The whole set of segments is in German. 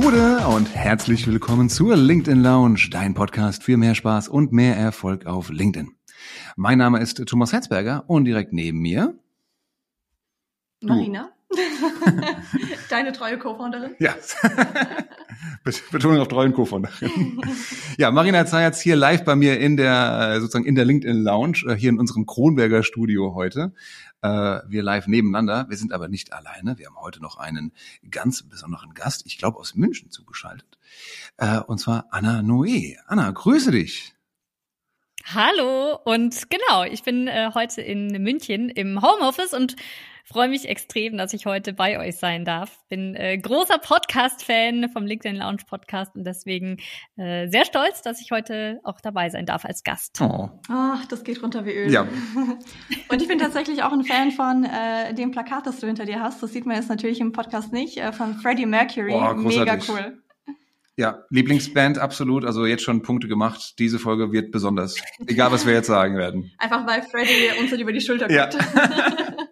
Gute und herzlich willkommen zur LinkedIn Lounge, dein Podcast für mehr Spaß und mehr Erfolg auf LinkedIn. Mein Name ist Thomas Herzberger und direkt neben mir Marina. Deine treue Co-Founderin? Ja. Betonung auf treuen Co-Founderin. ja, Marina Zayatz hier live bei mir in der, äh, sozusagen in der LinkedIn Lounge, äh, hier in unserem Kronberger Studio heute. Äh, wir live nebeneinander. Wir sind aber nicht alleine. Wir haben heute noch einen ganz besonderen Gast, ich glaube aus München zugeschaltet. Und zwar Anna Noé. Anna, grüße dich. Hallo und genau, ich bin äh, heute in München im Homeoffice und freue mich extrem, dass ich heute bei euch sein darf. Bin äh, großer Podcast-Fan vom LinkedIn Lounge Podcast und deswegen äh, sehr stolz, dass ich heute auch dabei sein darf als Gast. Oh. Ach, das geht runter wie Öl. Ja. und ich bin tatsächlich auch ein Fan von äh, dem Plakat, das du hinter dir hast. Das sieht man jetzt natürlich im Podcast nicht, äh, von Freddie Mercury. Oh, Mega cool. Ja, Lieblingsband absolut. Also jetzt schon Punkte gemacht. Diese Folge wird besonders. Egal, was wir jetzt sagen werden. Einfach weil Freddy uns über die Schulter guckt. Ja.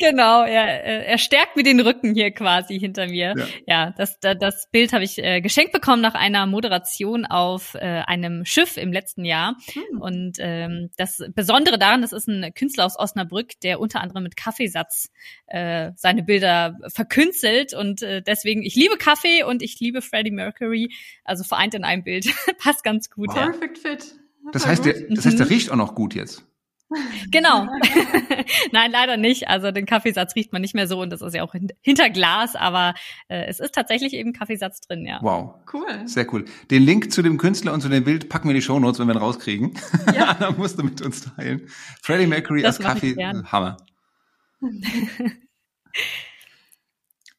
Genau, er, er stärkt mir den Rücken hier quasi hinter mir. Ja, ja das, das Bild habe ich äh, geschenkt bekommen nach einer Moderation auf äh, einem Schiff im letzten Jahr. Hm. Und ähm, das Besondere daran, das ist ein Künstler aus Osnabrück, der unter anderem mit Kaffeesatz äh, seine Bilder verkünstelt. Und äh, deswegen, ich liebe Kaffee und ich liebe Freddie Mercury. Also vereint in einem Bild. Passt ganz gut. Wow. Ja. Perfect fit. Das heißt, der, das heißt, der riecht auch noch gut jetzt. Genau. Nein, leider nicht. Also den Kaffeesatz riecht man nicht mehr so und das ist ja auch hinter Glas, aber äh, es ist tatsächlich eben Kaffeesatz drin, ja. Wow. Cool. Sehr cool. Den Link zu dem Künstler und zu dem Bild packen wir in die Shownotes, wenn wir ihn rauskriegen. Ja. da musst du mit uns teilen. Freddie Mercury das als Kaffee, Hammer.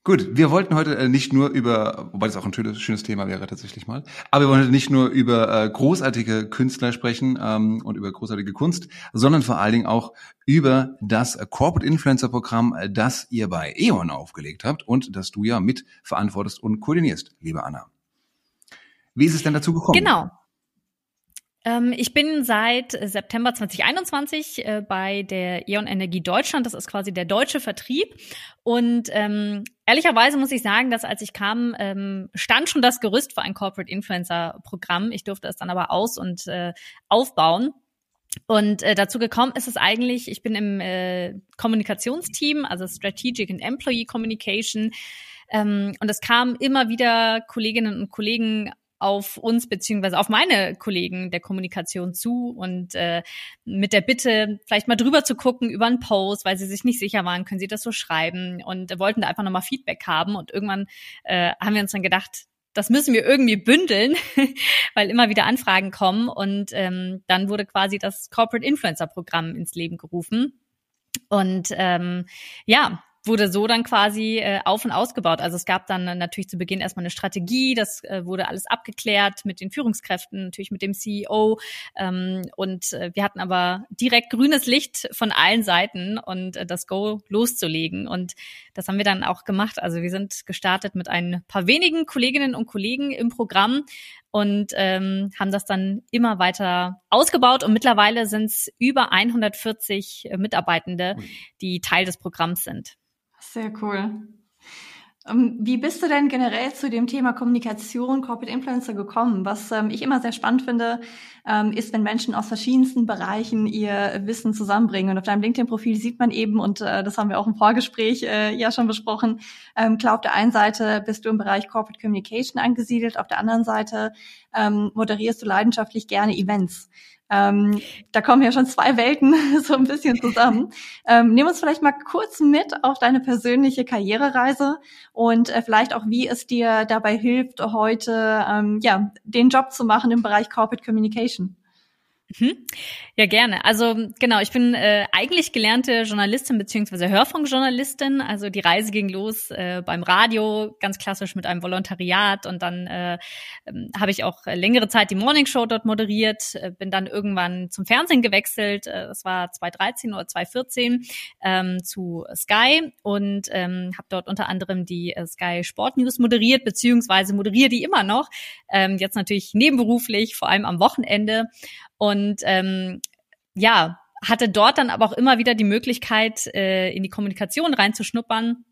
Gut, wir wollten heute äh, nicht nur über, wobei das auch ein schönes, schönes Thema wäre tatsächlich mal, aber wir wollen heute nicht nur über äh, großartige Künstler sprechen ähm, und über großartige Kunst, sondern vor allen Dingen auch über das Corporate Influencer Programm, äh, das ihr bei E.ON aufgelegt habt und das du ja mit verantwortest und koordinierst, liebe Anna. Wie ist es denn dazu gekommen? Genau. Ähm, ich bin seit September 2021 äh, bei der E.ON Energie Deutschland. Das ist quasi der deutsche Vertrieb. Und ähm, ehrlicherweise muss ich sagen, dass als ich kam, ähm, stand schon das Gerüst für ein Corporate Influencer Programm. Ich durfte es dann aber aus und äh, aufbauen. Und äh, dazu gekommen ist es eigentlich, ich bin im äh, Kommunikationsteam, also Strategic and Employee Communication. Ähm, und es kamen immer wieder Kolleginnen und Kollegen auf uns beziehungsweise auf meine Kollegen der Kommunikation zu und äh, mit der Bitte, vielleicht mal drüber zu gucken über einen Post, weil sie sich nicht sicher waren, können sie das so schreiben und wollten da einfach nochmal Feedback haben. Und irgendwann äh, haben wir uns dann gedacht, das müssen wir irgendwie bündeln, weil immer wieder Anfragen kommen. Und ähm, dann wurde quasi das Corporate Influencer Programm ins Leben gerufen. Und ähm, ja, wurde so dann quasi äh, auf und ausgebaut. Also es gab dann natürlich zu Beginn erstmal eine Strategie, das äh, wurde alles abgeklärt mit den Führungskräften, natürlich mit dem CEO. Ähm, und äh, wir hatten aber direkt grünes Licht von allen Seiten und äh, das Go loszulegen. Und das haben wir dann auch gemacht. Also wir sind gestartet mit ein paar wenigen Kolleginnen und Kollegen im Programm und ähm, haben das dann immer weiter ausgebaut und mittlerweile sind es über 140 Mitarbeitende, die Teil des Programms sind. Sehr cool. Ähm, wie bist du denn generell zu dem Thema Kommunikation, Corporate Influencer gekommen? Was ähm, ich immer sehr spannend finde, ähm, ist, wenn Menschen aus verschiedensten Bereichen ihr Wissen zusammenbringen. Und auf deinem LinkedIn-Profil sieht man eben, und äh, das haben wir auch im Vorgespräch äh, ja schon besprochen, ähm, klar, auf der einen Seite bist du im Bereich Corporate Communication angesiedelt, auf der anderen Seite ähm, moderierst du leidenschaftlich gerne Events. Ähm, da kommen ja schon zwei Welten so ein bisschen zusammen. Ähm, nimm uns vielleicht mal kurz mit auf deine persönliche Karrierereise und äh, vielleicht auch, wie es dir dabei hilft, heute ähm, ja den Job zu machen im Bereich Corporate Communication. Mhm. Ja, gerne. Also genau, ich bin äh, eigentlich gelernte Journalistin beziehungsweise Hörfunkjournalistin. Also die Reise ging los äh, beim Radio, ganz klassisch mit einem Volontariat und dann äh, ähm, habe ich auch längere Zeit die Morning Show dort moderiert, äh, bin dann irgendwann zum Fernsehen gewechselt. Äh, das war 2013 oder 2014 ähm, zu Sky und ähm, habe dort unter anderem die äh, Sky Sport News moderiert beziehungsweise moderiere die immer noch. Ähm, jetzt natürlich nebenberuflich, vor allem am Wochenende und ähm, ja, hatte dort dann aber auch immer wieder die Möglichkeit, äh, in die Kommunikation reinzuschnuppern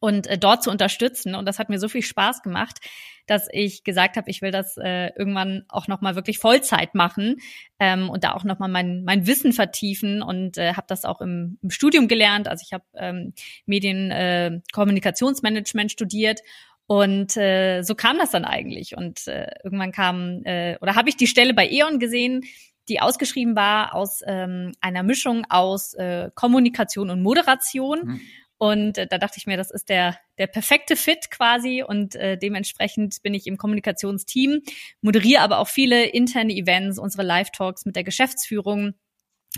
und äh, dort zu unterstützen. Und das hat mir so viel Spaß gemacht, dass ich gesagt habe, ich will das äh, irgendwann auch nochmal wirklich Vollzeit machen ähm, und da auch nochmal mein, mein Wissen vertiefen und äh, habe das auch im, im Studium gelernt. Also ich habe ähm, Medien äh, Kommunikationsmanagement studiert und äh, so kam das dann eigentlich. Und äh, irgendwann kam, äh, oder habe ich die Stelle bei E.ON gesehen, die ausgeschrieben war aus ähm, einer Mischung aus äh, Kommunikation und Moderation. Mhm. Und äh, da dachte ich mir, das ist der, der perfekte Fit quasi. Und äh, dementsprechend bin ich im Kommunikationsteam, moderiere aber auch viele interne Events, unsere Live-Talks mit der Geschäftsführung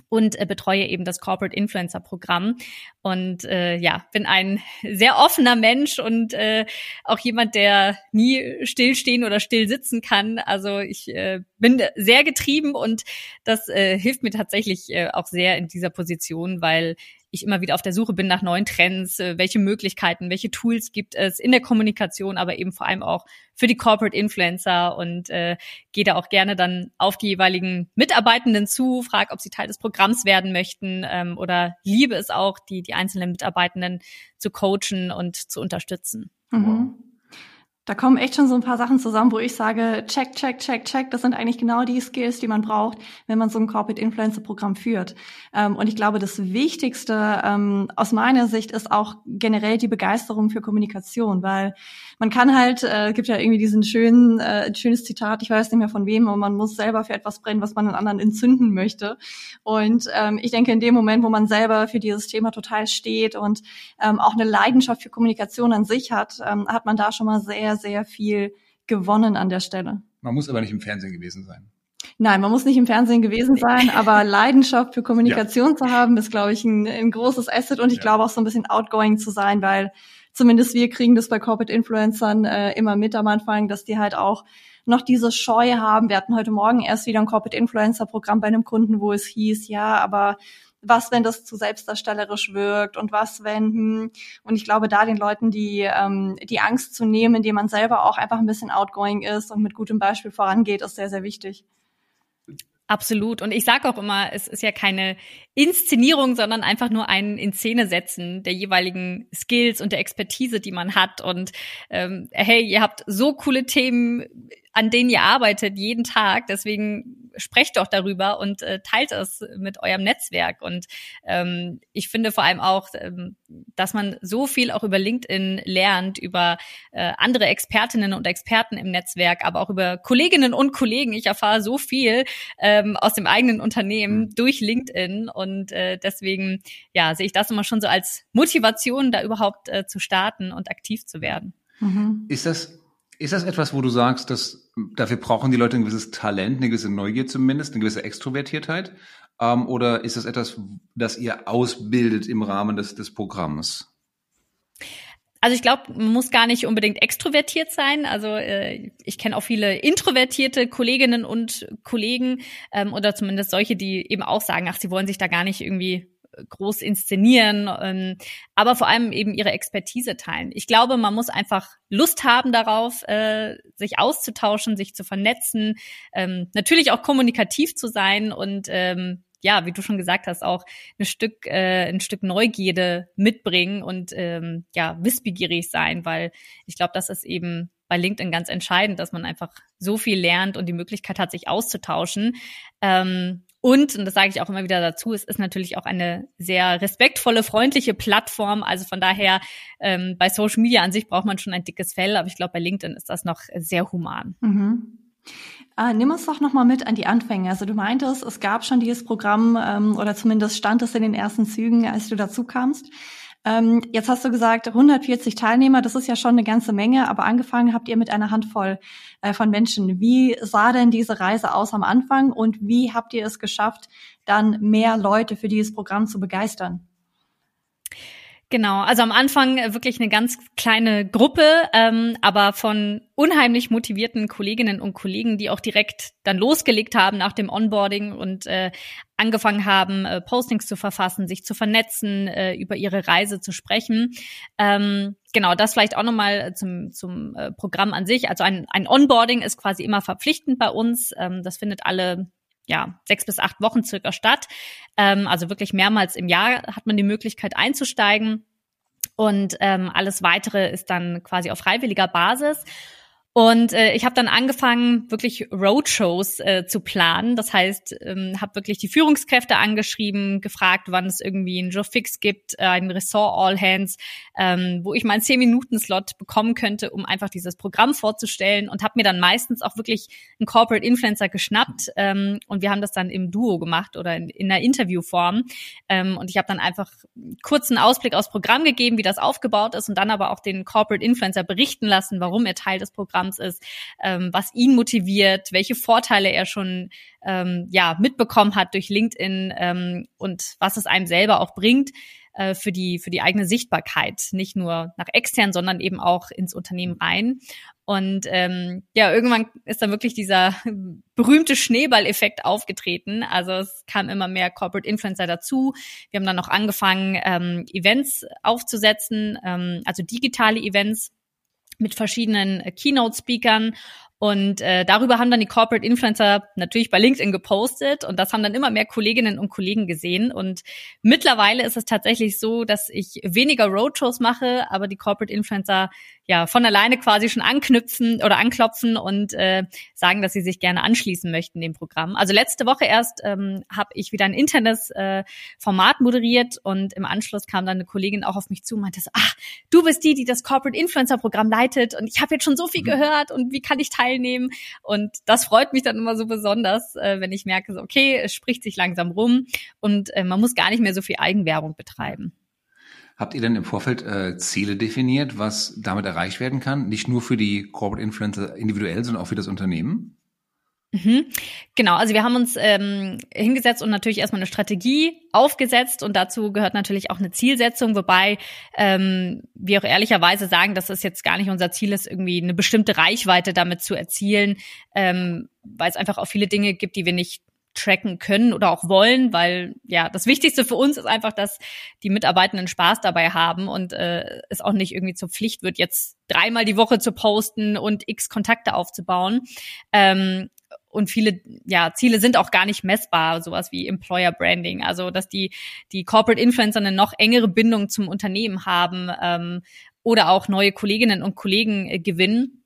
und äh, betreue eben das Corporate Influencer Programm. Und äh, ja bin ein sehr offener Mensch und äh, auch jemand der nie stillstehen oder still sitzen kann. Also ich äh, bin sehr getrieben und das äh, hilft mir tatsächlich äh, auch sehr in dieser Position weil ich immer wieder auf der Suche bin nach neuen Trends, äh, welche Möglichkeiten, welche Tools gibt es in der Kommunikation, aber eben vor allem auch für die Corporate Influencer und äh, gehe da auch gerne dann auf die jeweiligen Mitarbeitenden zu, frage, ob sie Teil des Programms werden möchten ähm, oder liebe es auch, die, die einzelnen Mitarbeitenden zu coachen und zu unterstützen. Mhm. Da kommen echt schon so ein paar Sachen zusammen, wo ich sage, check, check, check, check. Das sind eigentlich genau die Skills, die man braucht, wenn man so ein Corporate Influencer Programm führt. Ähm, und ich glaube, das Wichtigste ähm, aus meiner Sicht ist auch generell die Begeisterung für Kommunikation, weil man kann halt, äh, gibt ja irgendwie diesen schönen, äh, schönes Zitat, ich weiß nicht mehr von wem, aber man muss selber für etwas brennen, was man den anderen entzünden möchte. Und ähm, ich denke, in dem Moment, wo man selber für dieses Thema total steht und ähm, auch eine Leidenschaft für Kommunikation an sich hat, ähm, hat man da schon mal sehr, sehr viel gewonnen an der Stelle. Man muss aber nicht im Fernsehen gewesen sein. Nein, man muss nicht im Fernsehen gewesen sein, aber Leidenschaft für Kommunikation ja. zu haben, ist, glaube ich, ein, ein großes Asset und ich ja. glaube auch so ein bisschen outgoing zu sein, weil zumindest wir kriegen das bei Corporate Influencern äh, immer mit am Anfang, dass die halt auch noch diese Scheu haben. Wir hatten heute Morgen erst wieder ein Corporate Influencer Programm bei einem Kunden, wo es hieß, ja, aber was, wenn das zu selbstdarstellerisch wirkt und was, wenn, hm, und ich glaube, da den Leuten die, ähm, die Angst zu nehmen, indem man selber auch einfach ein bisschen outgoing ist und mit gutem Beispiel vorangeht, ist sehr, sehr wichtig. Absolut. Und ich sage auch immer, es ist ja keine Inszenierung, sondern einfach nur ein in Szene setzen der jeweiligen Skills und der Expertise, die man hat. Und ähm, hey, ihr habt so coole Themen an denen ihr arbeitet jeden Tag. Deswegen sprecht doch darüber und äh, teilt es mit eurem Netzwerk. Und ähm, ich finde vor allem auch, ähm, dass man so viel auch über LinkedIn lernt, über äh, andere Expertinnen und Experten im Netzwerk, aber auch über Kolleginnen und Kollegen. Ich erfahre so viel ähm, aus dem eigenen Unternehmen mhm. durch LinkedIn und äh, deswegen ja sehe ich das immer schon so als Motivation, da überhaupt äh, zu starten und aktiv zu werden. Mhm. Ist das ist das etwas, wo du sagst, dass dafür brauchen die Leute ein gewisses Talent, eine gewisse Neugier zumindest, eine gewisse Extrovertiertheit? Ähm, oder ist das etwas, das ihr ausbildet im Rahmen des, des Programms? Also ich glaube, man muss gar nicht unbedingt extrovertiert sein. Also äh, ich kenne auch viele introvertierte Kolleginnen und Kollegen ähm, oder zumindest solche, die eben auch sagen, ach, sie wollen sich da gar nicht irgendwie groß inszenieren, ähm, aber vor allem eben ihre Expertise teilen. Ich glaube, man muss einfach Lust haben darauf, äh, sich auszutauschen, sich zu vernetzen, ähm, natürlich auch kommunikativ zu sein und ähm, ja, wie du schon gesagt hast, auch ein Stück, äh, ein Stück Neugierde mitbringen und ähm, ja, wissbegierig sein, weil ich glaube, das ist eben bei LinkedIn ganz entscheidend, dass man einfach so viel lernt und die Möglichkeit hat, sich auszutauschen. Ähm, und, und das sage ich auch immer wieder dazu, es ist natürlich auch eine sehr respektvolle, freundliche Plattform. Also von daher, ähm, bei Social Media an sich braucht man schon ein dickes Fell, aber ich glaube, bei LinkedIn ist das noch sehr human. Mhm. Äh, nimm uns doch nochmal mit an die Anfänge. Also du meintest, es gab schon dieses Programm ähm, oder zumindest stand es in den ersten Zügen, als du dazu kamst. Ähm, jetzt hast du gesagt, 140 Teilnehmer, das ist ja schon eine ganze Menge, aber angefangen habt ihr mit einer Handvoll äh, von Menschen. Wie sah denn diese Reise aus am Anfang und wie habt ihr es geschafft, dann mehr Leute für dieses Programm zu begeistern? Genau, also am Anfang äh, wirklich eine ganz kleine Gruppe, ähm, aber von unheimlich motivierten Kolleginnen und Kollegen, die auch direkt dann losgelegt haben nach dem Onboarding und äh, angefangen haben, äh, Postings zu verfassen, sich zu vernetzen, äh, über ihre Reise zu sprechen. Ähm, genau, das vielleicht auch nochmal zum, zum äh, Programm an sich. Also ein, ein Onboarding ist quasi immer verpflichtend bei uns. Ähm, das findet alle ja, sechs bis acht Wochen circa statt. Ähm, also wirklich mehrmals im Jahr hat man die Möglichkeit einzusteigen. Und ähm, alles weitere ist dann quasi auf freiwilliger Basis. Und äh, ich habe dann angefangen, wirklich Roadshows äh, zu planen. Das heißt, ähm, habe wirklich die Führungskräfte angeschrieben, gefragt, wann es irgendwie einen Joe Fix gibt, äh, ein Ressort All Hands, ähm, wo ich meinen 10-Minuten-Slot bekommen könnte, um einfach dieses Programm vorzustellen. Und habe mir dann meistens auch wirklich einen Corporate Influencer geschnappt. Ähm, und wir haben das dann im Duo gemacht oder in, in einer Interviewform. Ähm, und ich habe dann einfach kurzen Ausblick aufs Programm gegeben, wie das aufgebaut ist und dann aber auch den Corporate Influencer berichten lassen, warum er Teil des Programms Programms ist, ähm, was ihn motiviert, welche Vorteile er schon ähm, ja mitbekommen hat durch LinkedIn ähm, und was es einem selber auch bringt äh, für die für die eigene Sichtbarkeit, nicht nur nach extern, sondern eben auch ins Unternehmen rein. Und ähm, ja, irgendwann ist dann wirklich dieser berühmte Schneeballeffekt aufgetreten. Also es kam immer mehr Corporate Influencer dazu. Wir haben dann noch angefangen, ähm, Events aufzusetzen, ähm, also digitale Events mit verschiedenen äh, Keynote-Speakern und äh, darüber haben dann die Corporate Influencer natürlich bei LinkedIn gepostet und das haben dann immer mehr Kolleginnen und Kollegen gesehen. Und mittlerweile ist es tatsächlich so, dass ich weniger Roadshows mache, aber die Corporate Influencer ja von alleine quasi schon anknüpfen oder anklopfen und äh, sagen, dass sie sich gerne anschließen möchten dem Programm. Also letzte Woche erst ähm, habe ich wieder ein internes äh, Format moderiert und im Anschluss kam dann eine Kollegin auch auf mich zu und meinte, so, ach, du bist die, die das Corporate Influencer Programm leitet und ich habe jetzt schon so viel mhm. gehört und wie kann ich teilnehmen? Und das freut mich dann immer so besonders, äh, wenn ich merke, so, okay, es spricht sich langsam rum und äh, man muss gar nicht mehr so viel Eigenwerbung betreiben. Habt ihr denn im Vorfeld äh, Ziele definiert, was damit erreicht werden kann? Nicht nur für die Corporate Influencer individuell, sondern auch für das Unternehmen? Mhm. Genau, also wir haben uns ähm, hingesetzt und natürlich erstmal eine Strategie aufgesetzt und dazu gehört natürlich auch eine Zielsetzung, wobei ähm, wir auch ehrlicherweise sagen, dass es jetzt gar nicht unser Ziel ist, irgendwie eine bestimmte Reichweite damit zu erzielen, ähm, weil es einfach auch viele Dinge gibt, die wir nicht tracken können oder auch wollen, weil ja das Wichtigste für uns ist einfach, dass die Mitarbeitenden Spaß dabei haben und äh, es auch nicht irgendwie zur Pflicht wird, jetzt dreimal die Woche zu posten und x Kontakte aufzubauen. Ähm, und viele ja, Ziele sind auch gar nicht messbar, sowas wie Employer Branding, also dass die die Corporate Influencer eine noch engere Bindung zum Unternehmen haben ähm, oder auch neue Kolleginnen und Kollegen äh, gewinnen.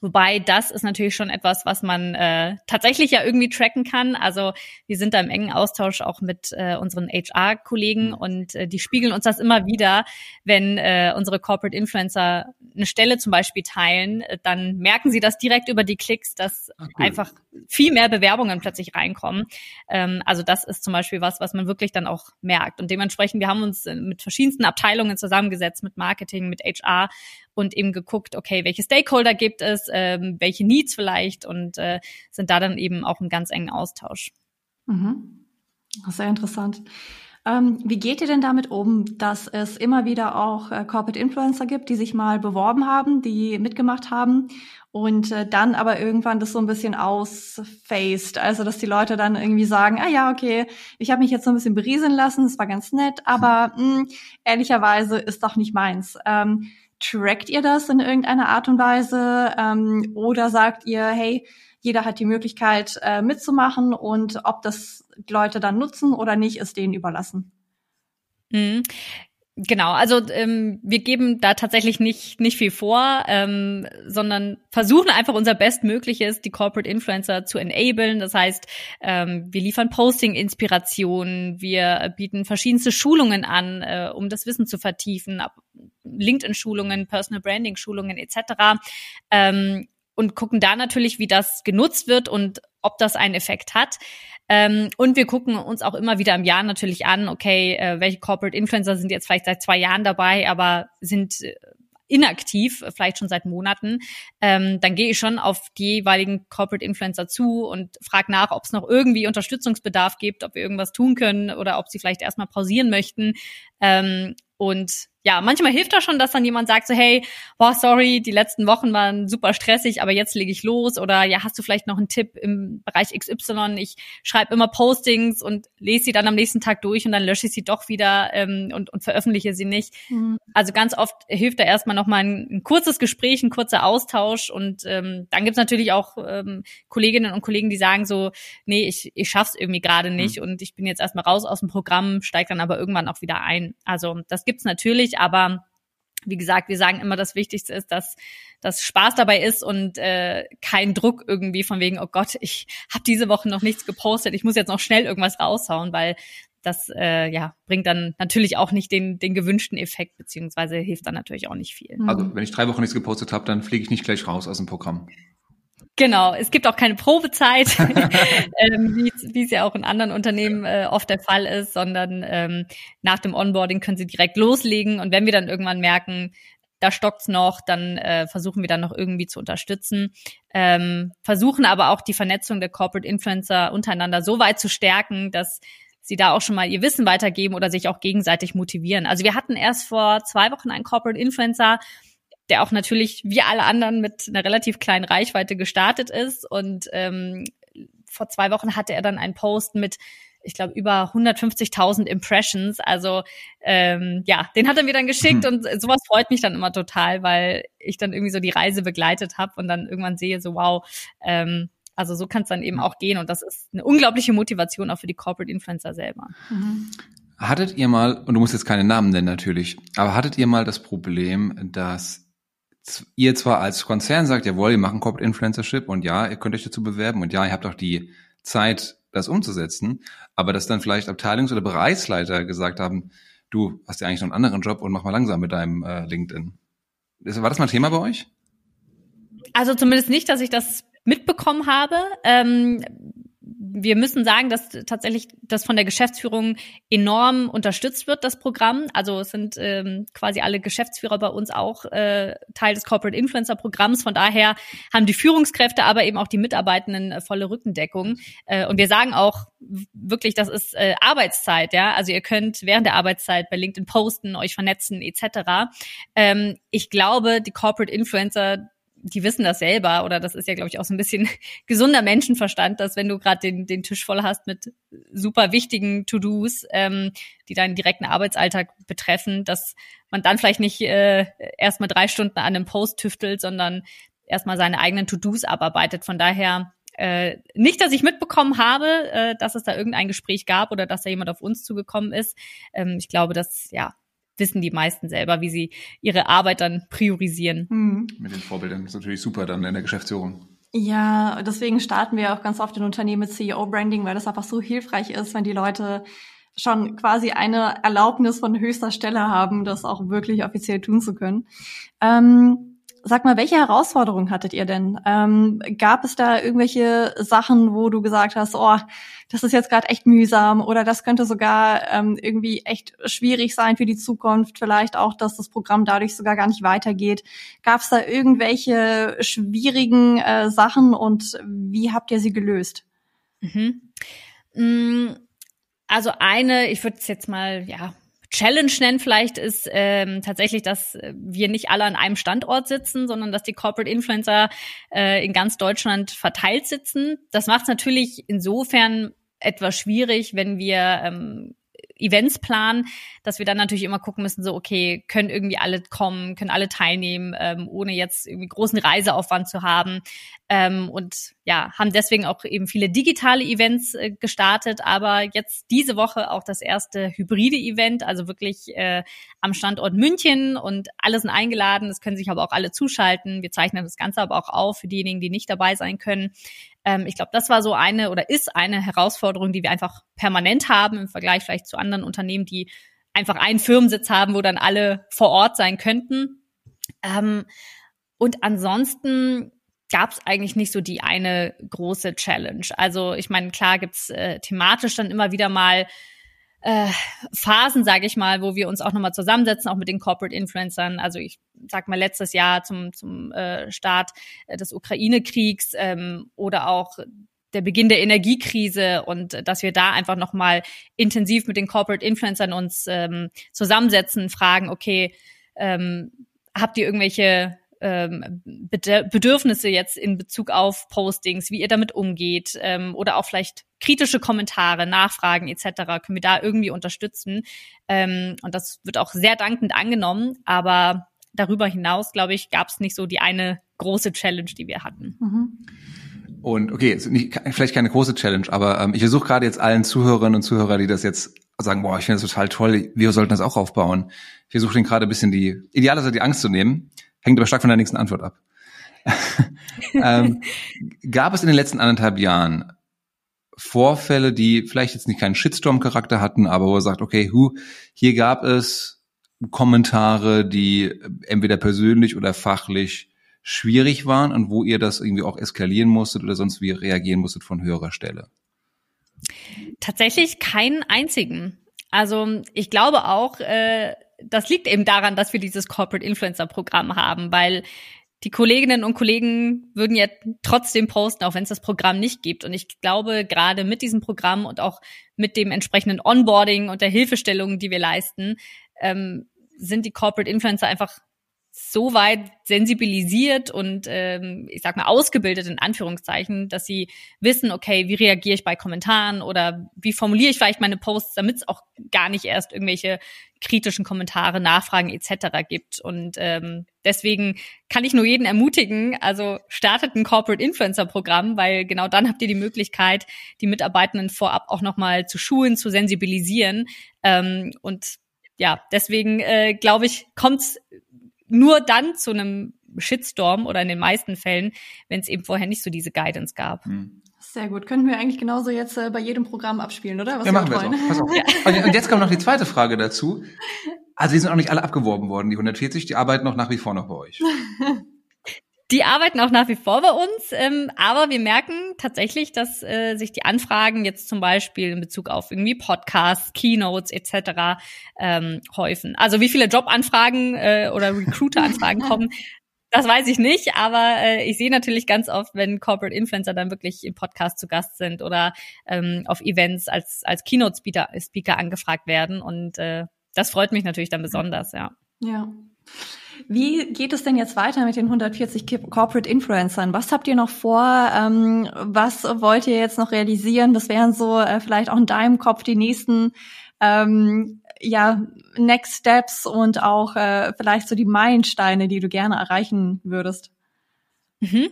Wobei das ist natürlich schon etwas, was man äh, tatsächlich ja irgendwie tracken kann. Also wir sind da im engen Austausch auch mit äh, unseren HR-Kollegen mhm. und äh, die spiegeln uns das immer wieder, wenn äh, unsere Corporate Influencer eine Stelle zum Beispiel teilen, äh, dann merken sie das direkt über die Klicks, dass Ach, cool. einfach viel mehr Bewerbungen plötzlich reinkommen. Ähm, also das ist zum Beispiel was, was man wirklich dann auch merkt. Und dementsprechend, wir haben uns äh, mit verschiedensten Abteilungen zusammengesetzt, mit Marketing, mit HR und eben geguckt, okay, welche Stakeholder gibt es, ähm, welche Needs vielleicht und äh, sind da dann eben auch im ganz engen Austausch. Mhm. Sehr interessant. Ähm, wie geht ihr denn damit um, dass es immer wieder auch äh, Corporate Influencer gibt, die sich mal beworben haben, die mitgemacht haben und äh, dann aber irgendwann das so ein bisschen ausfaced, also dass die Leute dann irgendwie sagen, ah ja, okay, ich habe mich jetzt so ein bisschen berieseln lassen, das war ganz nett, aber mh, hm, ehrlicherweise ist doch nicht meins. Ähm, Trackt ihr das in irgendeiner Art und Weise ähm, oder sagt ihr, hey, jeder hat die Möglichkeit äh, mitzumachen und ob das Leute dann nutzen oder nicht, ist denen überlassen? Mhm. Genau, also ähm, wir geben da tatsächlich nicht nicht viel vor, ähm, sondern versuchen einfach unser Bestmögliches, die Corporate Influencer zu enablen. Das heißt, ähm, wir liefern Posting-Inspirationen, wir bieten verschiedenste Schulungen an, äh, um das Wissen zu vertiefen, LinkedIn-Schulungen, Personal Branding-Schulungen etc. Ähm, und gucken da natürlich, wie das genutzt wird und ob das einen Effekt hat. Ähm, und wir gucken uns auch immer wieder im Jahr natürlich an, okay, äh, welche Corporate Influencer sind jetzt vielleicht seit zwei Jahren dabei, aber sind äh, inaktiv, vielleicht schon seit Monaten, ähm, dann gehe ich schon auf die jeweiligen Corporate Influencer zu und frage nach, ob es noch irgendwie Unterstützungsbedarf gibt, ob wir irgendwas tun können oder ob sie vielleicht erstmal pausieren möchten. Ähm, und ja, manchmal hilft das schon, dass dann jemand sagt so, hey, boah, sorry, die letzten Wochen waren super stressig, aber jetzt lege ich los. Oder ja, hast du vielleicht noch einen Tipp im Bereich XY? Ich schreibe immer Postings und lese sie dann am nächsten Tag durch und dann lösche ich sie doch wieder ähm, und, und veröffentliche sie nicht. Mhm. Also ganz oft hilft da erstmal nochmal ein, ein kurzes Gespräch, ein kurzer Austausch. Und ähm, dann gibt's natürlich auch ähm, Kolleginnen und Kollegen, die sagen so, nee, ich, ich schaff's irgendwie gerade nicht mhm. und ich bin jetzt erstmal raus aus dem Programm, steige dann aber irgendwann auch wieder ein. Also das gibt's natürlich, aber wie gesagt, wir sagen immer, das Wichtigste ist, dass dass Spaß dabei ist und äh, kein Druck irgendwie von wegen, oh Gott, ich habe diese Woche noch nichts gepostet, ich muss jetzt noch schnell irgendwas raushauen, weil das äh, ja bringt dann natürlich auch nicht den den gewünschten Effekt beziehungsweise hilft dann natürlich auch nicht viel. Also wenn ich drei Wochen nichts gepostet habe, dann fliege ich nicht gleich raus aus dem Programm. Genau, es gibt auch keine Probezeit, ähm, wie, es ja auch in anderen Unternehmen äh, oft der Fall ist, sondern ähm, nach dem Onboarding können sie direkt loslegen und wenn wir dann irgendwann merken, da stockt's noch, dann äh, versuchen wir dann noch irgendwie zu unterstützen. Ähm, versuchen aber auch die Vernetzung der Corporate Influencer untereinander so weit zu stärken, dass sie da auch schon mal ihr Wissen weitergeben oder sich auch gegenseitig motivieren. Also wir hatten erst vor zwei Wochen einen Corporate Influencer, der auch natürlich wie alle anderen mit einer relativ kleinen Reichweite gestartet ist. Und ähm, vor zwei Wochen hatte er dann einen Post mit, ich glaube, über 150.000 Impressions. Also ähm, ja, den hat er mir dann geschickt mhm. und sowas freut mich dann immer total, weil ich dann irgendwie so die Reise begleitet habe und dann irgendwann sehe, so wow, ähm, also so kann es dann eben auch gehen und das ist eine unglaubliche Motivation auch für die Corporate Influencer selber. Mhm. Hattet ihr mal, und du musst jetzt keine Namen nennen natürlich, aber hattet ihr mal das Problem, dass ihr zwar als Konzern sagt, jawohl, ihr machen Corporate Influencership und ja, ihr könnt euch dazu bewerben und ja, ihr habt auch die Zeit, das umzusetzen, aber dass dann vielleicht Abteilungs- oder Bereichsleiter gesagt haben, du hast ja eigentlich noch einen anderen Job und mach mal langsam mit deinem äh, LinkedIn. War das mal ein Thema bei euch? Also zumindest nicht, dass ich das mitbekommen habe. Ähm, wir müssen sagen, dass tatsächlich das von der Geschäftsführung enorm unterstützt wird, das Programm. Also es sind ähm, quasi alle Geschäftsführer bei uns auch äh, Teil des Corporate Influencer Programms. Von daher haben die Führungskräfte, aber eben auch die Mitarbeitenden äh, volle Rückendeckung. Äh, und wir sagen auch wirklich, das ist äh, Arbeitszeit. Ja, also ihr könnt während der Arbeitszeit bei LinkedIn posten, euch vernetzen etc. Ähm, ich glaube, die Corporate Influencer die wissen das selber oder das ist ja, glaube ich, auch so ein bisschen gesunder Menschenverstand, dass wenn du gerade den, den Tisch voll hast mit super wichtigen To-Dos, ähm, die deinen direkten Arbeitsalltag betreffen, dass man dann vielleicht nicht äh, erstmal drei Stunden an einem Post tüftelt, sondern erstmal seine eigenen To-Dos abarbeitet. Von daher äh, nicht, dass ich mitbekommen habe, äh, dass es da irgendein Gespräch gab oder dass da jemand auf uns zugekommen ist. Ähm, ich glaube, dass ja wissen die meisten selber, wie sie ihre Arbeit dann priorisieren. Mhm. Mit den Vorbildern ist natürlich super dann in der Geschäftsführung. Ja, deswegen starten wir auch ganz oft in Unternehmen mit CEO-Branding, weil das einfach so hilfreich ist, wenn die Leute schon quasi eine Erlaubnis von höchster Stelle haben, das auch wirklich offiziell tun zu können. Ähm, Sag mal, welche Herausforderungen hattet ihr denn? Ähm, gab es da irgendwelche Sachen, wo du gesagt hast, oh, das ist jetzt gerade echt mühsam oder das könnte sogar ähm, irgendwie echt schwierig sein für die Zukunft, vielleicht auch, dass das Programm dadurch sogar gar nicht weitergeht. Gab es da irgendwelche schwierigen äh, Sachen und wie habt ihr sie gelöst? Mhm. Mm, also eine, ich würde es jetzt mal, ja, Challenge nennen vielleicht ist ähm, tatsächlich, dass wir nicht alle an einem Standort sitzen, sondern dass die Corporate Influencer äh, in ganz Deutschland verteilt sitzen. Das macht es natürlich insofern etwas schwierig, wenn wir ähm, Events planen, dass wir dann natürlich immer gucken müssen, so, okay, können irgendwie alle kommen, können alle teilnehmen, ähm, ohne jetzt irgendwie großen Reiseaufwand zu haben. Ähm, und ja, haben deswegen auch eben viele digitale Events äh, gestartet, aber jetzt diese Woche auch das erste hybride Event, also wirklich äh, am Standort München und alle sind eingeladen. Es können sich aber auch alle zuschalten. Wir zeichnen das Ganze aber auch auf für diejenigen, die nicht dabei sein können. Ähm, ich glaube, das war so eine oder ist eine Herausforderung, die wir einfach permanent haben im Vergleich vielleicht zu anderen Unternehmen, die einfach einen Firmensitz haben, wo dann alle vor Ort sein könnten. Ähm, und ansonsten gab es eigentlich nicht so die eine große Challenge. Also ich meine, klar gibt's äh, thematisch dann immer wieder mal äh, Phasen, sage ich mal, wo wir uns auch nochmal zusammensetzen, auch mit den Corporate Influencern. Also ich sag mal letztes Jahr zum, zum äh, Start äh, des Ukraine-Kriegs ähm, oder auch der Beginn der Energiekrise und äh, dass wir da einfach nochmal intensiv mit den Corporate Influencern uns ähm, zusammensetzen, fragen, okay, ähm, habt ihr irgendwelche ähm, Bedürfnisse jetzt in Bezug auf Postings, wie ihr damit umgeht ähm, oder auch vielleicht kritische Kommentare, Nachfragen etc. können wir da irgendwie unterstützen. Ähm, und das wird auch sehr dankend angenommen. Aber darüber hinaus, glaube ich, gab es nicht so die eine große Challenge, die wir hatten. Mhm. Und okay, nicht, vielleicht keine große Challenge, aber ähm, ich versuche gerade jetzt allen Zuhörerinnen und Zuhörern, die das jetzt sagen, boah, ich finde das total toll, wir sollten das auch aufbauen. Ich versuche den gerade ein bisschen die, idealerweise die Angst zu nehmen, hängt aber stark von der nächsten Antwort ab. ähm, gab es in den letzten anderthalb Jahren Vorfälle, die vielleicht jetzt nicht keinen Shitstorm-Charakter hatten, aber wo er sagt, okay, hu, hier gab es Kommentare, die entweder persönlich oder fachlich schwierig waren und wo ihr das irgendwie auch eskalieren musstet oder sonst wie reagieren musstet von höherer Stelle? Tatsächlich keinen einzigen. Also ich glaube auch, äh, das liegt eben daran, dass wir dieses Corporate Influencer Programm haben, weil die Kolleginnen und Kollegen würden ja trotzdem posten, auch wenn es das Programm nicht gibt. Und ich glaube, gerade mit diesem Programm und auch mit dem entsprechenden Onboarding und der Hilfestellung, die wir leisten, ähm, sind die Corporate Influencer einfach so weit sensibilisiert und ähm, ich sag mal ausgebildet in Anführungszeichen, dass sie wissen, okay, wie reagiere ich bei Kommentaren oder wie formuliere ich vielleicht meine Posts, damit es auch gar nicht erst irgendwelche kritischen Kommentare, Nachfragen etc. gibt. Und ähm, deswegen kann ich nur jeden ermutigen, also startet ein Corporate Influencer Programm, weil genau dann habt ihr die Möglichkeit, die Mitarbeitenden vorab auch nochmal zu schulen, zu sensibilisieren. Ähm, und ja, deswegen äh, glaube ich, kommt's nur dann zu einem Shitstorm oder in den meisten Fällen, wenn es eben vorher nicht so diese Guidance gab. Hm. Sehr gut. Könnten wir eigentlich genauso jetzt äh, bei jedem Programm abspielen, oder? Was ja, machen wir auch. Pass auf. Ja. Und jetzt kommt noch die zweite Frage dazu. Also die sind auch nicht alle abgeworben worden, die 140, die arbeiten noch nach wie vor noch bei euch. Die arbeiten auch nach wie vor bei uns, ähm, aber wir merken tatsächlich, dass äh, sich die Anfragen jetzt zum Beispiel in Bezug auf irgendwie Podcasts, Keynotes etc. Ähm, häufen. Also wie viele Jobanfragen äh, oder Recruiter-Anfragen kommen, das weiß ich nicht, aber äh, ich sehe natürlich ganz oft, wenn Corporate Influencer dann wirklich im Podcast zu Gast sind oder ähm, auf Events als als Keynote Speaker, Speaker angefragt werden und äh, das freut mich natürlich dann besonders, ja. Ja. Wie geht es denn jetzt weiter mit den 140 Corporate Influencern? Was habt ihr noch vor? Ähm, was wollt ihr jetzt noch realisieren? Was wären so äh, vielleicht auch in deinem Kopf die nächsten ähm, ja, Next Steps und auch äh, vielleicht so die Meilensteine, die du gerne erreichen würdest? Mhm.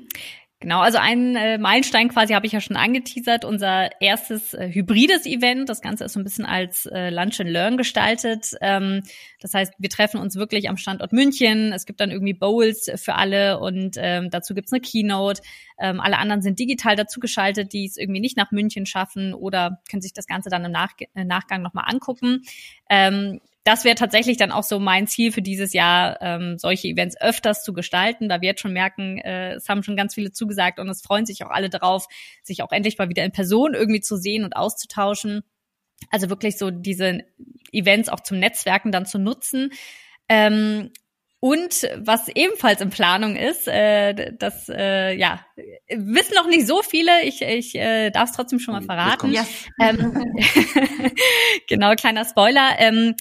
Genau, also ein äh, Meilenstein quasi habe ich ja schon angeteasert, unser erstes äh, hybrides Event. Das Ganze ist so ein bisschen als äh, Lunch and Learn gestaltet. Ähm, das heißt, wir treffen uns wirklich am Standort München. Es gibt dann irgendwie Bowls für alle und ähm, dazu gibt's eine Keynote. Ähm, alle anderen sind digital dazugeschaltet, die es irgendwie nicht nach München schaffen oder können sich das Ganze dann im Nach äh, Nachgang nochmal angucken. Ähm, das wäre tatsächlich dann auch so mein Ziel für dieses Jahr, ähm, solche Events öfters zu gestalten, da wir jetzt schon merken, äh, es haben schon ganz viele zugesagt und es freuen sich auch alle darauf, sich auch endlich mal wieder in Person irgendwie zu sehen und auszutauschen. Also wirklich so diese Events auch zum Netzwerken dann zu nutzen. Ähm, und was ebenfalls in Planung ist, äh, das äh, ja wissen noch nicht so viele. Ich, ich äh, darf es trotzdem schon mal verraten. Yes. Ähm, genau, kleiner Spoiler. Ähm,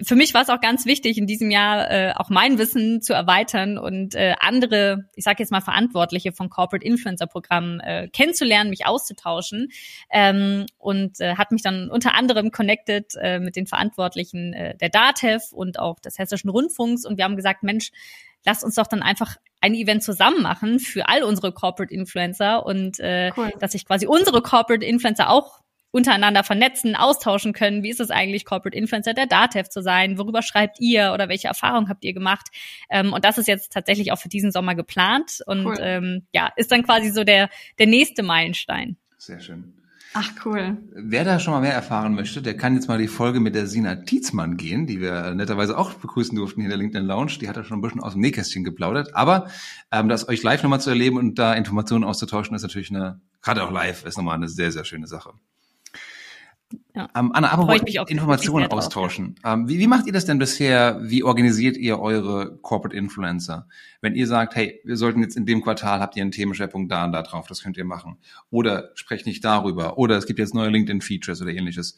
für mich war es auch ganz wichtig, in diesem Jahr äh, auch mein Wissen zu erweitern und äh, andere, ich sage jetzt mal Verantwortliche von Corporate Influencer Programmen äh, kennenzulernen, mich auszutauschen ähm, und äh, hat mich dann unter anderem connected äh, mit den Verantwortlichen äh, der DATEV und auch des Hessischen Rundfunks und wir haben gesagt, Mensch, lasst uns doch dann einfach ein Event zusammen machen für all unsere Corporate Influencer und äh, cool. dass sich quasi unsere Corporate Influencer auch untereinander vernetzen, austauschen können. Wie ist es eigentlich, Corporate Influencer der DATEV zu sein? Worüber schreibt ihr oder welche Erfahrungen habt ihr gemacht? Ähm, und das ist jetzt tatsächlich auch für diesen Sommer geplant und cool. ähm, ja, ist dann quasi so der, der nächste Meilenstein. Sehr schön. Ach, cool. Wer da schon mal mehr erfahren möchte, der kann jetzt mal die Folge mit der Sina Tietzmann gehen, die wir netterweise auch begrüßen durften hier in der LinkedIn Lounge. Die hat da schon ein bisschen aus dem Nähkästchen geplaudert. Aber ähm, das euch live nochmal zu erleben und da Informationen auszutauschen, ist natürlich eine, gerade auch live, ist nochmal eine sehr, sehr schöne Sache. Ja. Ähm, Anna, aber Informationen austauschen. Drauf, ja. ähm, wie, wie macht ihr das denn bisher? Wie organisiert ihr eure Corporate Influencer? Wenn ihr sagt, hey, wir sollten jetzt in dem Quartal, habt ihr einen Themenschwerpunkt da und da drauf, das könnt ihr machen. Oder sprecht nicht darüber. Oder es gibt jetzt neue LinkedIn-Features oder ähnliches.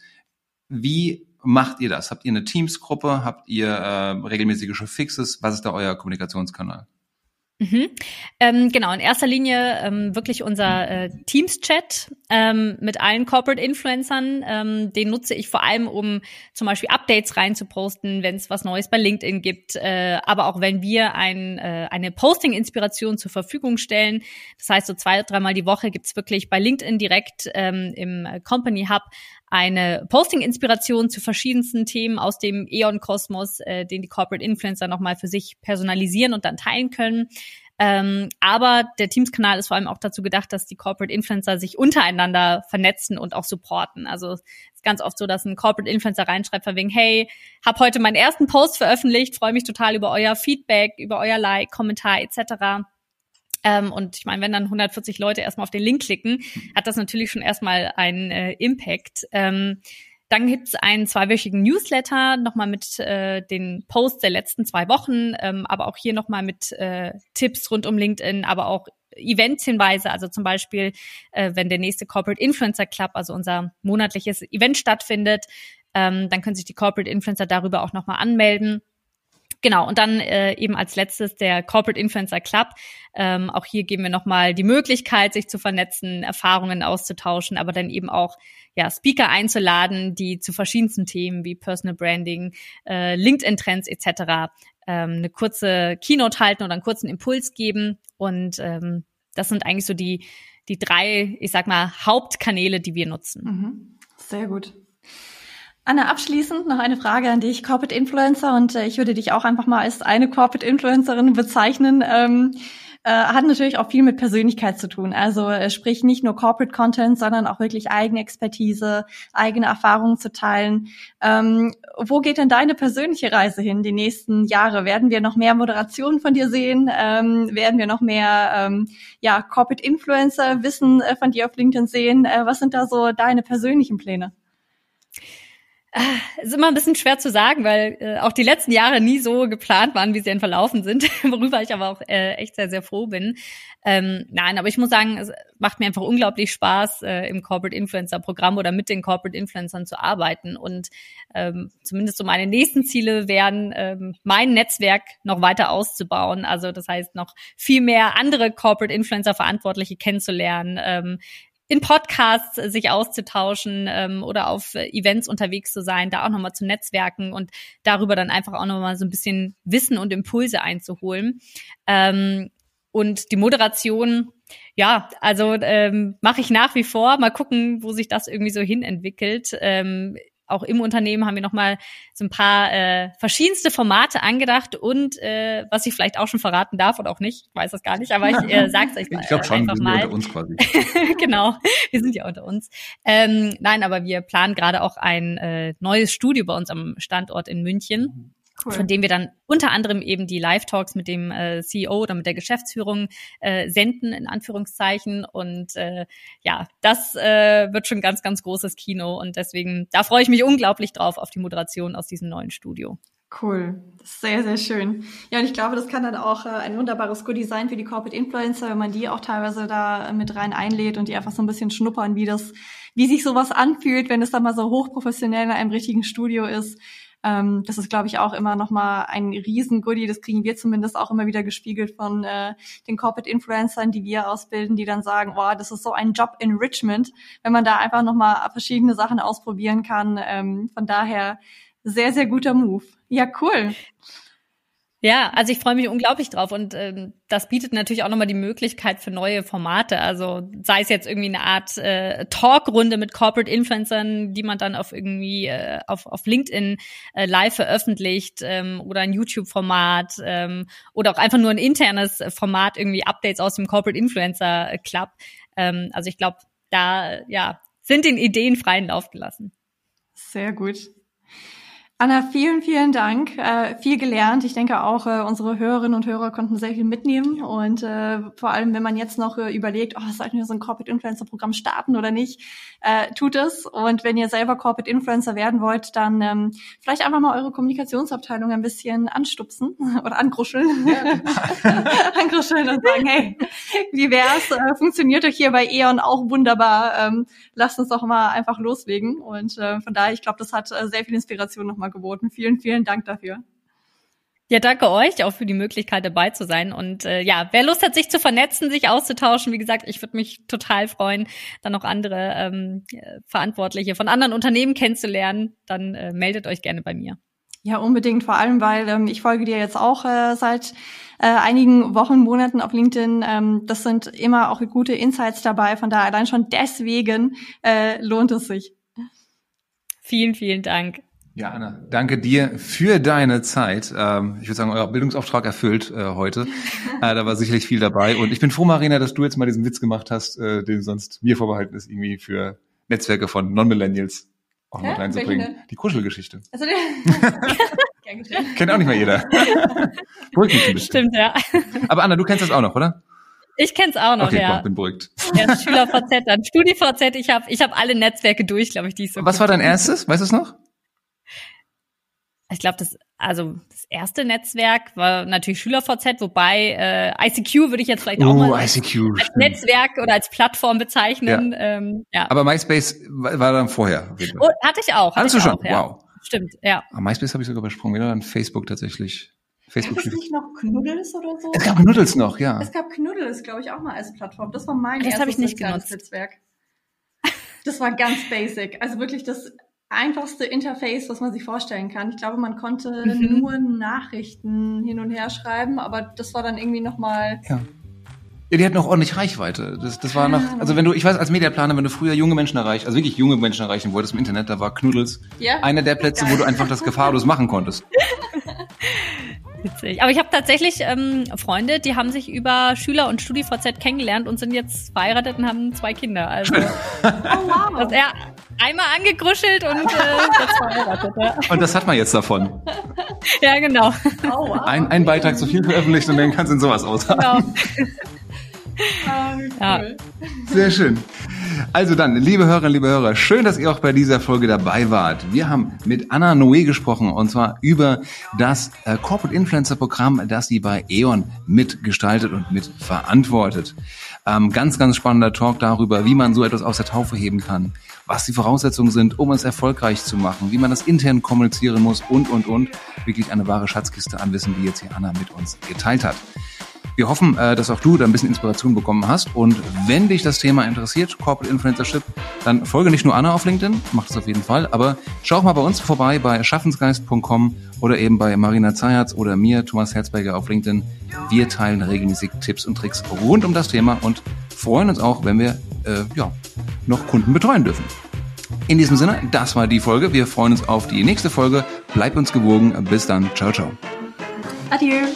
Wie macht ihr das? Habt ihr eine Teams-Gruppe? Habt ihr äh, regelmäßige Fixes? Was ist da euer Kommunikationskanal? Mhm. Ähm, genau, in erster Linie ähm, wirklich unser äh, Teams-Chat ähm, mit allen Corporate-Influencern. Ähm, den nutze ich vor allem, um zum Beispiel Updates reinzuposten, wenn es was Neues bei LinkedIn gibt, äh, aber auch wenn wir ein, äh, eine Posting-Inspiration zur Verfügung stellen. Das heißt, so zwei, dreimal die Woche gibt's wirklich bei LinkedIn direkt ähm, im Company Hub eine Posting-Inspiration zu verschiedensten Themen aus dem E.ON-Kosmos, äh, den die Corporate Influencer nochmal für sich personalisieren und dann teilen können. Ähm, aber der Teams-Kanal ist vor allem auch dazu gedacht, dass die Corporate Influencer sich untereinander vernetzen und auch supporten. Also es ist ganz oft so, dass ein Corporate Influencer reinschreibt von wegen, hey, hab heute meinen ersten Post veröffentlicht, freue mich total über euer Feedback, über euer Like, Kommentar etc. Ähm, und ich meine, wenn dann 140 Leute erstmal auf den Link klicken, hat das natürlich schon erstmal einen äh, Impact. Ähm, dann gibt's einen zweiwöchigen Newsletter nochmal mit äh, den Posts der letzten zwei Wochen, ähm, aber auch hier nochmal mit äh, Tipps rund um LinkedIn, aber auch Events-Hinweise, also zum Beispiel, äh, wenn der nächste Corporate Influencer Club, also unser monatliches Event stattfindet, ähm, dann können sich die Corporate Influencer darüber auch nochmal anmelden. Genau, und dann äh, eben als letztes der Corporate Influencer Club. Ähm, auch hier geben wir nochmal die Möglichkeit, sich zu vernetzen, Erfahrungen auszutauschen, aber dann eben auch ja, Speaker einzuladen, die zu verschiedensten Themen wie Personal Branding, äh, LinkedIn-Trends etc. Ähm, eine kurze Keynote halten oder einen kurzen Impuls geben. Und ähm, das sind eigentlich so die, die drei, ich sag mal, Hauptkanäle, die wir nutzen. Mhm. Sehr gut. Anna, abschließend noch eine Frage an dich, Corporate Influencer, und äh, ich würde dich auch einfach mal als eine Corporate Influencerin bezeichnen. Ähm, äh, hat natürlich auch viel mit Persönlichkeit zu tun. Also äh, sprich nicht nur Corporate Content, sondern auch wirklich eigene Expertise, eigene Erfahrungen zu teilen. Ähm, wo geht denn deine persönliche Reise hin die nächsten Jahre? Werden wir noch mehr Moderationen von dir sehen? Ähm, werden wir noch mehr ähm, ja, Corporate Influencer Wissen äh, von dir auf LinkedIn sehen? Äh, was sind da so deine persönlichen Pläne? Ist immer ein bisschen schwer zu sagen, weil äh, auch die letzten Jahre nie so geplant waren, wie sie dann verlaufen sind, worüber ich aber auch äh, echt sehr, sehr froh bin. Ähm, nein, aber ich muss sagen, es macht mir einfach unglaublich Spaß, äh, im Corporate Influencer Programm oder mit den Corporate Influencern zu arbeiten. Und ähm, zumindest so meine nächsten Ziele wären, ähm, mein Netzwerk noch weiter auszubauen. Also das heißt, noch viel mehr andere Corporate Influencer Verantwortliche kennenzulernen, ähm, in Podcasts äh, sich auszutauschen ähm, oder auf äh, Events unterwegs zu sein, da auch nochmal zu netzwerken und darüber dann einfach auch nochmal so ein bisschen Wissen und Impulse einzuholen. Ähm, und die Moderation, ja, also ähm, mache ich nach wie vor. Mal gucken, wo sich das irgendwie so hin entwickelt. Ähm, auch im Unternehmen haben wir nochmal so ein paar äh, verschiedenste Formate angedacht und äh, was ich vielleicht auch schon verraten darf oder auch nicht, ich weiß das gar nicht, aber ich äh, sag's euch mal. Ich glaube schon, wir sind mal. unter uns quasi. genau, wir sind ja unter uns. Ähm, nein, aber wir planen gerade auch ein äh, neues Studio bei uns am Standort in München. Cool. von dem wir dann unter anderem eben die Live-Talks mit dem äh, CEO oder mit der Geschäftsführung äh, senden, in Anführungszeichen. Und äh, ja, das äh, wird schon ganz, ganz großes Kino. Und deswegen, da freue ich mich unglaublich drauf auf die Moderation aus diesem neuen Studio. Cool, sehr, sehr schön. Ja, und ich glaube, das kann dann auch äh, ein wunderbares Goodie sein für die Corporate Influencer, wenn man die auch teilweise da mit rein einlädt und die einfach so ein bisschen schnuppern, wie das, wie sich sowas anfühlt, wenn es dann mal so hochprofessionell in einem richtigen Studio ist. Ähm, das ist, glaube ich, auch immer nochmal ein Riesen-Goodie. Das kriegen wir zumindest auch immer wieder gespiegelt von äh, den Corporate-Influencern, die wir ausbilden, die dann sagen, oh, das ist so ein Job-Enrichment, wenn man da einfach nochmal verschiedene Sachen ausprobieren kann. Ähm, von daher sehr, sehr guter Move. Ja, cool. Ja, also ich freue mich unglaublich drauf und ähm, das bietet natürlich auch nochmal die Möglichkeit für neue Formate. Also sei es jetzt irgendwie eine Art äh, Talkrunde mit Corporate Influencern, die man dann auf irgendwie äh, auf, auf LinkedIn äh, live veröffentlicht ähm, oder ein YouTube-Format ähm, oder auch einfach nur ein internes Format, irgendwie Updates aus dem Corporate Influencer Club. Ähm, also ich glaube, da ja sind den Ideen freien Lauf gelassen. Sehr gut. Anna, vielen, vielen Dank. Äh, viel gelernt. Ich denke auch, äh, unsere Hörerinnen und Hörer konnten sehr viel mitnehmen. Und äh, vor allem, wenn man jetzt noch äh, überlegt, oh, sollten wir so ein Corporate Influencer Programm starten oder nicht, äh, tut es. Und wenn ihr selber Corporate Influencer werden wollt, dann ähm, vielleicht einfach mal eure Kommunikationsabteilung ein bisschen anstupsen oder angruscheln. Ja. angruscheln und sagen, hey, wie wär's? Äh, funktioniert euch hier bei E.ON auch wunderbar. Ähm, lasst uns doch mal einfach loslegen. Und äh, von daher, ich glaube, das hat äh, sehr viel Inspiration nochmal geboten. Vielen, vielen Dank dafür. Ja, danke euch auch für die Möglichkeit dabei zu sein. Und äh, ja, wer Lust hat, sich zu vernetzen, sich auszutauschen, wie gesagt, ich würde mich total freuen, dann noch andere ähm, Verantwortliche von anderen Unternehmen kennenzulernen. Dann äh, meldet euch gerne bei mir. Ja, unbedingt, vor allem, weil ähm, ich folge dir jetzt auch äh, seit äh, einigen Wochen, Monaten auf LinkedIn. Ähm, das sind immer auch gute Insights dabei. Von daher allein schon deswegen äh, lohnt es sich. Vielen, vielen Dank. Ja, Anna, danke dir für deine Zeit. Ähm, ich würde sagen, euer Bildungsauftrag erfüllt äh, heute. Äh, da war sicherlich viel dabei. Und ich bin froh, Marina, dass du jetzt mal diesen Witz gemacht hast, äh, den sonst mir vorbehalten ist, irgendwie für Netzwerke von Non-Millennials auch mal reinzubringen. Die Kuschelgeschichte. Also, Kennt auch nicht mehr jeder. Beruhigt mich ein bisschen. Stimmt, ja. Aber Anna, du kennst das auch noch, oder? Ich kenn's auch noch, okay, ja. Boah, bin beruhigt. Ja, SchülerVZ, dann StudiVZ. Ich habe ich hab alle Netzwerke durch, glaube ich, die ich so. Was war dein erstes? Weißt du es noch? Ich glaube, das also das erste Netzwerk war natürlich SchülerVZ, wobei äh, ICQ würde ich jetzt vielleicht auch oh, mal ICQ, als stimmt. Netzwerk oder als Plattform bezeichnen. Ja. Ähm, ja. Aber MySpace war dann vorher. Oh, hatte ich auch. Hatte Hattest du schon? Auch, ja. Wow. Stimmt, ja. Aber MySpace habe ich sogar übersprungen, wieder dann Facebook tatsächlich. Facebook gab es nicht noch Knuddels oder so? Es gab Knuddels noch, ja. Es gab Knuddels, glaube ich, auch mal als Plattform. Das war mein das erstes ich nicht genutzt. Netzwerk. Das war ganz basic. Also wirklich das einfachste Interface, was man sich vorstellen kann. Ich glaube, man konnte mhm. nur Nachrichten hin und her schreiben, aber das war dann irgendwie nochmal. Ja. Ja, die hatten auch ordentlich Reichweite. Das, das war noch, also wenn du, ich weiß als Mediaplaner, wenn du früher junge Menschen erreicht, also wirklich junge Menschen erreichen wolltest im Internet, da war Knuddels ja? einer der Plätze, wo du einfach das gefahrlos machen konntest. Witzig. Aber ich habe tatsächlich ähm, Freunde, die haben sich über Schüler und StudiVZ kennengelernt und sind jetzt verheiratet und haben zwei Kinder. Also oh, wow. das, ja, einmal angegruschelt und äh, jetzt verheiratet. Ja. Und das hat man jetzt davon. Ja, genau. Oh, wow. ein, ein Beitrag zu viel veröffentlicht und dann kannst du in sowas aushalten. Genau. Ah, cool. ja. Sehr schön. Also dann, liebe Hörerinnen, liebe Hörer, schön, dass ihr auch bei dieser Folge dabei wart. Wir haben mit Anna Noé gesprochen und zwar über das äh, Corporate Influencer Programm, das sie bei E.ON mitgestaltet und mitverantwortet. Ähm, ganz, ganz spannender Talk darüber, wie man so etwas aus der Taufe heben kann, was die Voraussetzungen sind, um es erfolgreich zu machen, wie man das intern kommunizieren muss und, und, und. Wirklich eine wahre Schatzkiste an Wissen, die jetzt hier Anna mit uns geteilt hat. Wir hoffen, äh, dass auch du da ein bisschen Inspiration bekommen hast. Und wenn dich das Thema interessiert, Corporate Influencership, dann folge nicht nur Anna auf LinkedIn, mach das auf jeden Fall, aber schau auch mal bei uns vorbei bei schaffensgeist.com oder eben bei Marina Zayatz oder mir, Thomas Herzberger auf LinkedIn. Wir teilen regelmäßig Tipps und Tricks rund um das Thema und freuen uns auch, wenn wir äh, ja, noch Kunden betreuen dürfen. In diesem Sinne, das war die Folge. Wir freuen uns auf die nächste Folge. Bleibt uns gewogen. Bis dann. Ciao, ciao. Adieu.